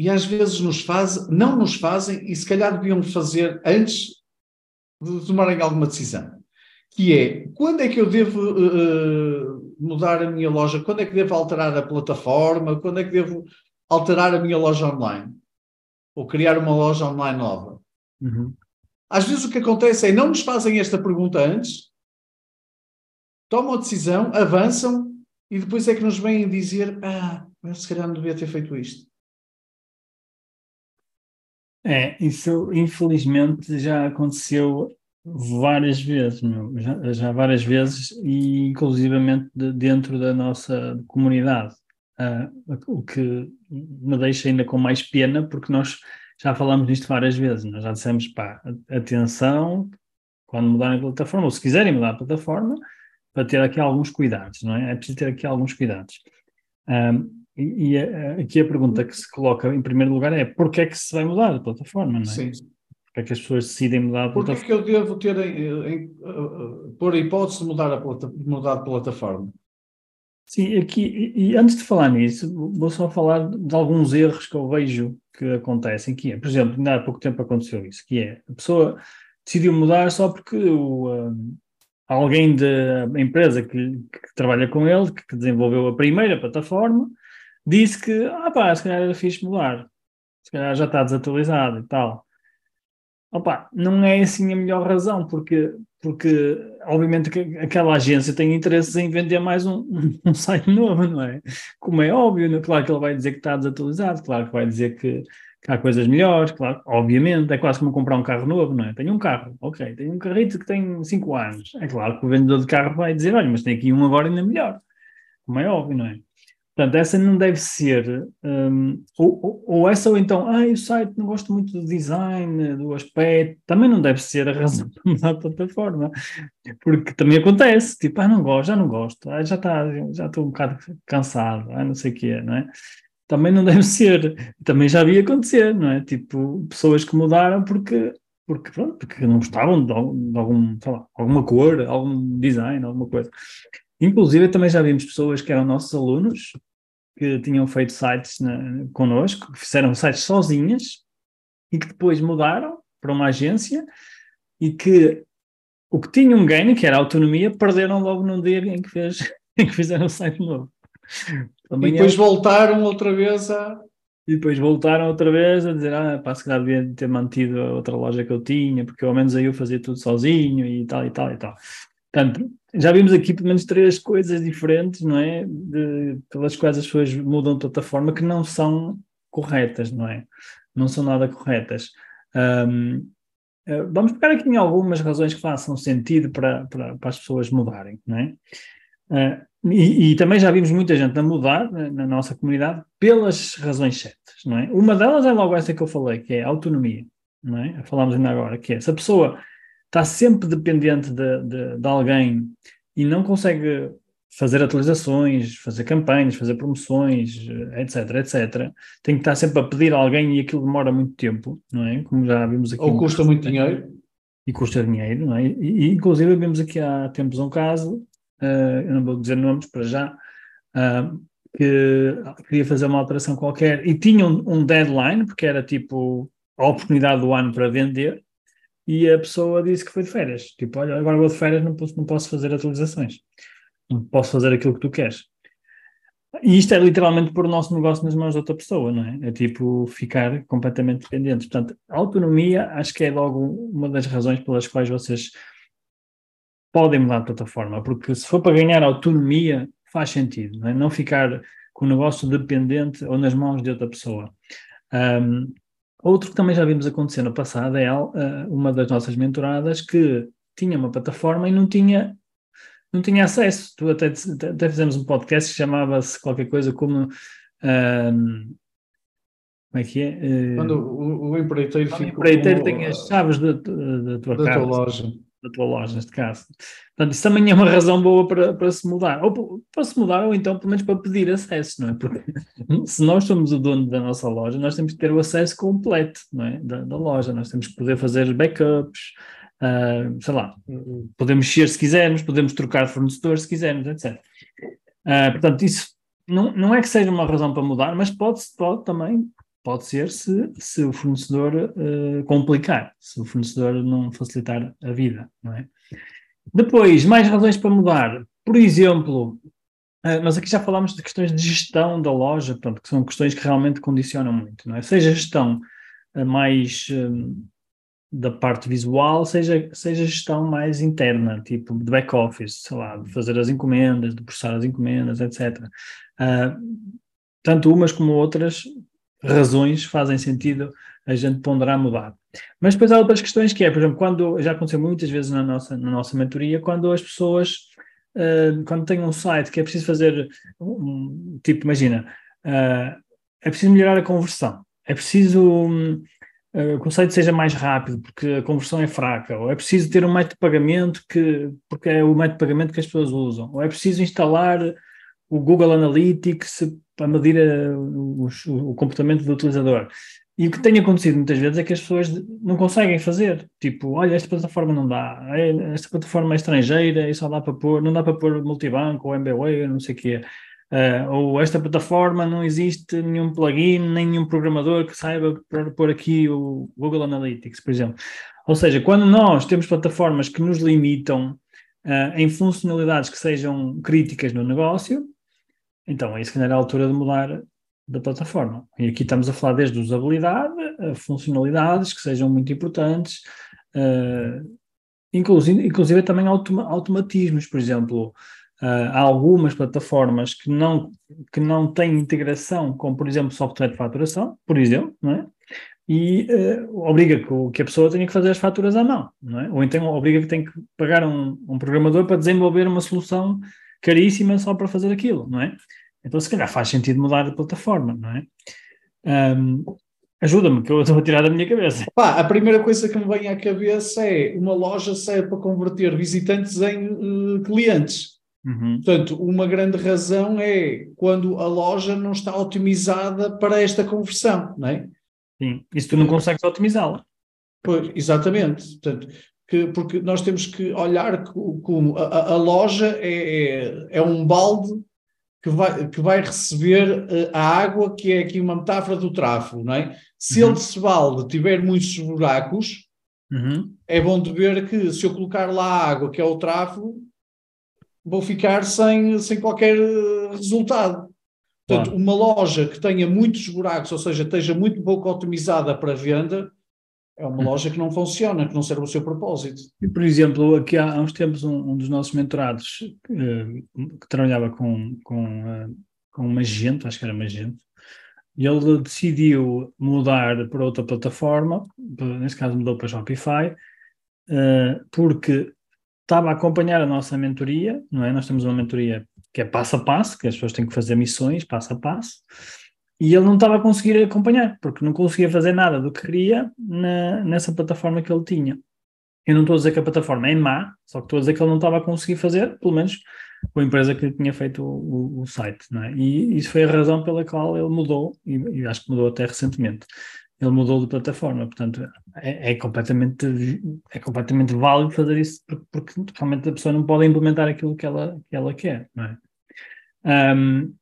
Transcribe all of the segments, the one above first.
e às vezes nos fazem, não nos fazem e se calhar deviam fazer antes de tomarem alguma decisão. Que é, quando é que eu devo uh, mudar a minha loja? Quando é que devo alterar a plataforma? Quando é que devo alterar a minha loja online? Ou criar uma loja online nova? Uhum. Às vezes o que acontece é, não nos fazem esta pergunta antes, tomam a decisão, avançam e depois é que nos vêm dizer, ah, se calhar não devia ter feito isto. É, isso infelizmente já aconteceu várias vezes, meu, já, já, várias vezes, e inclusivamente de, dentro da nossa comunidade, uh, o que me deixa ainda com mais pena, porque nós já falamos nisto várias vezes, nós já dissemos, pá, atenção, quando mudarem a plataforma, ou se quiserem mudar a plataforma, para ter aqui alguns cuidados, não é? É preciso ter aqui alguns cuidados. Um, e, e a, aqui a pergunta que se coloca em primeiro lugar é porquê é que se vai mudar a plataforma, não é? Sim. Porquê é que as pessoas decidem mudar a plataforma? Porquê é que eu devo ter, em, em, uh, pôr a hipótese de mudar, a plata, mudar de plataforma? Sim, aqui, e, e antes de falar nisso, vou só falar de alguns erros que eu vejo que acontecem, que é, por exemplo, ainda há pouco tempo aconteceu isso, que é, a pessoa decidiu mudar só porque o, uh, alguém da empresa que, que, trabalha com ele, que desenvolveu a primeira plataforma, disse que, ah pá, se calhar era fixe mudar, se calhar já está desatualizado e tal. Opa, não é assim a melhor razão, porque, porque obviamente que aquela agência tem interesses em vender mais um, um site novo, não é? Como é óbvio, é? claro que ele vai dizer que está desatualizado, claro que vai dizer que, que há coisas melhores, claro, obviamente, é quase como comprar um carro novo, não é? Tenho um carro, ok, tenho um carrito que tem 5 anos, é claro que o vendedor de carro vai dizer, olha, mas tem aqui um agora ainda melhor, como é óbvio, não é? Portanto, essa não deve ser, um, ou, ou, essa ou então, ah, o site não gosto muito do design, do aspecto, também não deve ser a razão para mudar a plataforma, porque também acontece, tipo, ah, não gosto, já não gosto, ah, já está, já estou um bocado cansado, ah, não sei o que é, não é? Também não deve ser, também já havia acontecer, não é? Tipo, pessoas que mudaram porque, porque, pronto, porque não gostavam de, algum, lá, alguma cor, algum design, alguma coisa. Inclusive, também já vimos pessoas que eram nossos alunos, que tinham feito sites na, connosco, que fizeram sites sozinhas e que depois mudaram para uma agência e que o que tinha um ganho, que era a autonomia, perderam logo no dia em que, fez, em que fizeram o site novo. Também e depois é... voltaram outra vez a. E depois voltaram outra vez a dizer: Ah, pá, se calhar devia ter mantido a outra loja que eu tinha, porque ao menos aí eu fazia tudo sozinho e tal e tal e tal. Portanto, já vimos aqui pelo menos três coisas diferentes, não é? De, pelas quais as pessoas mudam de plataforma que não são corretas, não é? Não são nada corretas. Um, eh, vamos pegar aqui em algumas razões que façam sentido para, para, para as pessoas mudarem, não é? Uh, e, e, também já vimos muita gente a mudar na, na, nossa comunidade pelas razões certas, não é? Uma delas é logo essa que eu falei, que é a autonomia, não é? Falámos ainda agora, que é se a pessoa está sempre dependente de, de, de, alguém e não consegue fazer atualizações, fazer campanhas, fazer promoções, etc, etc, tem que estar sempre a pedir a alguém e aquilo demora muito tempo, não é? Como já vimos aqui. Ou custa muito dinheiro. E custa dinheiro, não é? E, e inclusive vimos aqui há tempos um caso, uh, eu não vou dizer nomes para já, uh, que queria fazer uma alteração qualquer e tinha um, um deadline, porque era tipo a oportunidade do ano para vender, e a pessoa disse que foi de férias. Tipo, olha, agora vou de férias, não posso, não posso fazer atualizações. Não posso fazer aquilo que tu queres. E isto é literalmente pôr o nosso negócio nas mãos de outra pessoa, não é? É tipo ficar completamente dependentes. Portanto, a autonomia acho que é logo uma das razões pelas quais vocês podem mudar de plataforma, porque se for para ganhar autonomia, faz sentido, não, é? não ficar com o negócio dependente ou nas mãos de outra pessoa. Um, Outro que também já vimos acontecer no passado é uma das nossas mentoradas que tinha uma plataforma e não tinha não tinha acesso. Tu até, até fizemos um podcast que chamava-se qualquer coisa como um, como é que é? Quando o, o empreiteiro o empreiteiro tem as chaves da, da tua da casa, tua loja. Da tua loja, neste caso. Portanto, isso também é uma razão boa para, para se mudar. Ou para se mudar, ou então, pelo menos, para pedir acesso, não é? Porque se nós somos o dono da nossa loja, nós temos que ter o acesso completo, não é? Da, da loja. Nós temos que poder fazer backups, ah, sei lá, podemos mexer se quisermos, podemos trocar de fornecedor se quisermos, etc. Ah, portanto, isso não, não é que seja uma razão para mudar, mas pode, pode também, pode ser se, se o fornecedor eh, complicar, se o fornecedor não facilitar a vida, não é? Depois, mais razões para mudar. Por exemplo, eh, nós aqui já falámos de questões de gestão da loja, portanto, que são questões que realmente condicionam muito, não é? Seja gestão eh, mais da parte visual, seja, seja gestão mais interna, tipo de back-office, sei lá, de fazer as encomendas, de processar as encomendas, etc. Ah, tanto umas como outras razões fazem sentido a gente ponderar mudar. Mas depois há outras questões que é, por exemplo, quando já aconteceu muitas vezes na nossa, na nossa mentoria, quando as pessoas, ah, quando têm um site que é preciso fazer, um, tipo, imagina, ah, é preciso melhorar a conversão, é preciso hum, eh, que o site seja mais rápido, porque a conversão é fraca, ou é preciso ter um método de pagamento que, porque é o método de pagamento que as pessoas usam, ou é preciso instalar o Google Analytics para medir a- o, o comportamento do utilizador. E o que tem acontecido muitas vezes é que as pessoas não conseguem fazer. Tipo, olha, esta plataforma não dá, é- esta plataforma é estrangeira e só dá para pôr, não dá para pôr multibanco ou MBWay, não sei o quê. Uh, ou esta plataforma não existe nenhum plugin, nenhum programador que saiba pôr aqui o Google Analytics, por exemplo. Ou seja, quando nós temos plataformas que nos limitam uh, em funcionalidades que sejam críticas no negócio, então aí se calhar é a altura de mudar da plataforma. E aqui estamos a falar desde usabilidade a funcionalidades que sejam muito importantes, uh, inclusive, inclusive também automa automatismos, por exemplo. Uh, há algumas plataformas que não, que não têm integração com, por exemplo, software de faturação, por exemplo, não é? e uh, obriga que, que, a pessoa tenha que fazer as faturas à mão, não é? ou então obriga que tenha que pagar um, um, programador para desenvolver uma solução caríssima só para fazer aquilo, não é? Então, se calhar faz sentido mudar de plataforma, não é? Um, Ajuda-me, que eu estou a tirar da minha cabeça. Pá, a primeira coisa que me vem à cabeça é uma loja serve para converter visitantes em uh, clientes. Uhum. Portanto, uma grande razão é quando a loja não está otimizada para esta conversão, não é? Sim, e se tu não consegues otimizá-la. Pois, exatamente. Portanto, que, porque nós temos que olhar como a, a loja é, é, é, um balde que vai, que vai receber a água, que é aqui uma metáfora do tráfego, não é? Se uhum. ele, esse balde, tiver muitos buracos, uhum. é bom de ver que se eu colocar lá a água, que é o tráfego, vou ficar sem, sem qualquer resultado. Portanto, Claro. uma loja que tenha muitos buracos, ou seja, esteja muito pouco otimizada para venda, é uma loja que não funciona, que não serve o seu propósito. Por exemplo, aqui há, há uns tempos um, um dos nossos mentorados eh, que trabalhava com, com, eh, com uma gente, acho que era uma gente, e ele decidiu mudar para outra plataforma, neste caso mudou para Shopify, eh, porque estava a acompanhar a nossa mentoria, não é? Nós temos uma mentoria que é passo a passo, que as pessoas têm que fazer missões passo a passo, e ele não estava a conseguir acompanhar, porque não conseguia fazer nada do que queria na- nessa plataforma que ele tinha. Eu não estou a dizer que a plataforma é má, só que estou a dizer que ele não estava a conseguir fazer, pelo menos com a empresa que tinha feito o, o- site, é? E isso foi a razão pela qual ele mudou, e, e acho que mudou até recentemente. Ele mudou de plataforma, portanto, é, é completamente, é completamente válido fazer isso, porque, porque realmente a pessoa não pode implementar aquilo que ela, que ela quer, não é? Ahm,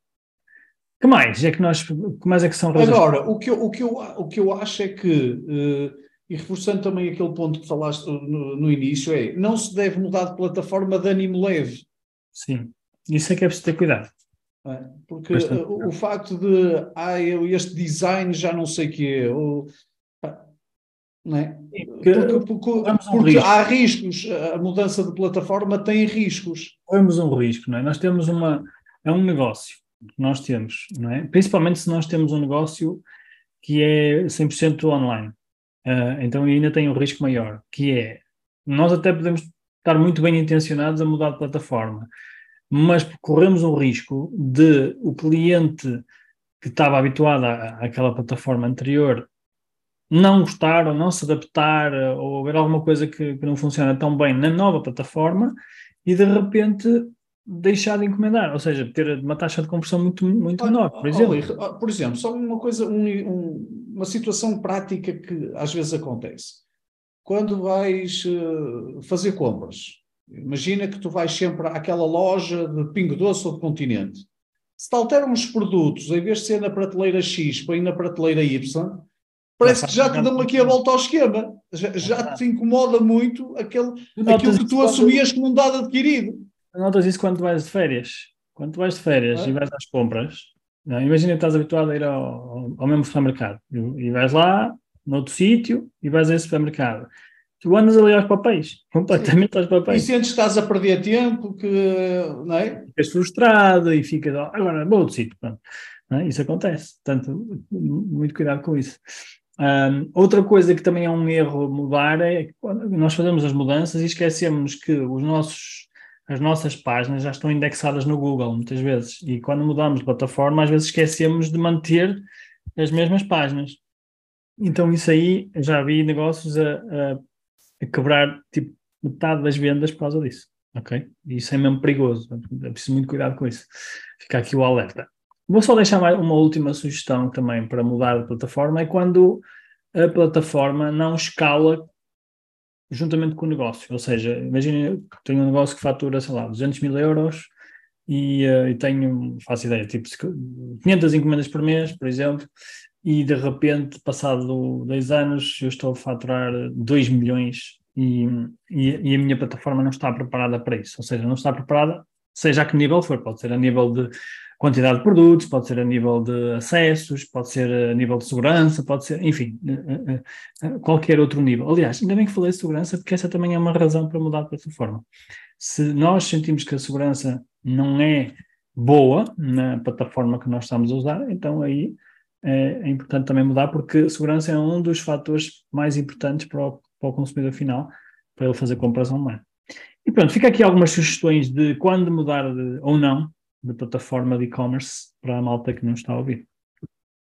que mais? É que nós, que mais é que são razões? Agora, o que eu, o que eu, o que eu acho é que, eh, e reforçando também aquele ponto que falaste no, no início, é não se deve mudar de plataforma de ânimo leve. Sim, isso é que é preciso ter cuidado. é? Porque Bastante. eh, o, facto de ah, eu, este design já não sei o quê, ou, é? Porque Porque, porque- um há riscos, a mudança de plataforma tem riscos. corremos um risco, não é? Nós temos uma, é um negócio que nós temos, não é? Principalmente se nós temos um negócio que é 100% online. Ah, então ainda tem um risco maior, que é, nós até podemos estar muito bem intencionados a mudar de plataforma, mas corremos um risco de o cliente que estava habituada à, àquela plataforma anterior não gostar ou não se adaptar ou ver alguma coisa que, que não funciona tão bem na nova plataforma e de repente deixar de encomendar, ou seja, ter uma taxa de conversão muito, muito menor, por exemplo. por exemplo, só uma coisa, um, um, uma situação prática que às vezes acontece. Quando vais uh, fazer compras, imagina que tu vais sempre àquela loja de Pingo Doce ou de Continente. Se te alteram os produtos, em vez de ser na prateleira X, põe na prateleira Y, parece que já te dão aqui a volta ao esquema. Já, já te incomoda muito aquele, aquilo que tu assumias como um dado adquirido. Notas isso quando vais de férias. Quando vais de férias é? e vais às compras, não, imagina que estás habituado a ir ao, ao mesmo supermercado e vais lá, noutro sítio, e vais a esse supermercado. Tu andas ali aos papéis, completamente Sim. aos papéis. E sentes que estás a perder tempo, que, não é? Ficas frustrado e ficas, agora vou outro sítio. É? Isso acontece, portanto, muito cuidado com isso. Um, outra coisa que também é um erro mudar é que nós fazemos as mudanças e esquecemos que os nossos, as nossas páginas já estão indexadas no Google, muitas vezes. E quando mudamos de plataforma, às vezes esquecemos de manter as mesmas páginas. Então, isso aí, já vi negócios a, a, a quebrar tipo, metade das vendas por causa disso. Ok? E isso é mesmo perigoso. É preciso muito cuidado com isso. Fica aqui o alerta. Vou só deixar mais uma última sugestão também para mudar de plataforma, é quando a plataforma não escala juntamente com o negócio. Ou seja, imagina, tenho um negócio que fatura, sei lá, 200 mil euros e, uh, e tenho, faço ideia, tipo 500 encomendas por mês, por exemplo, e de repente, passado dois anos, eu estou a faturar 2 milhões e, e, e a minha plataforma não está preparada para isso. Ou seja, não está preparada, seja a que nível for, pode ser a nível de quantidade de produtos, pode ser a nível de acessos, pode ser a nível de segurança, pode ser, enfim, eh, eh, eh, qualquer outro nível. Aliás, ainda bem que falei de segurança, porque essa também é uma razão para mudar de plataforma. Se nós sentimos que a segurança não é boa na plataforma que nós estamos a usar, então aí é, importante também mudar, porque segurança é um dos fatores mais importantes para o, para o consumidor final, para ele fazer compras online. E pronto, fica aqui algumas sugestões de quando mudar de, ou não de plataforma de e-commerce para a malta que não está a ouvir.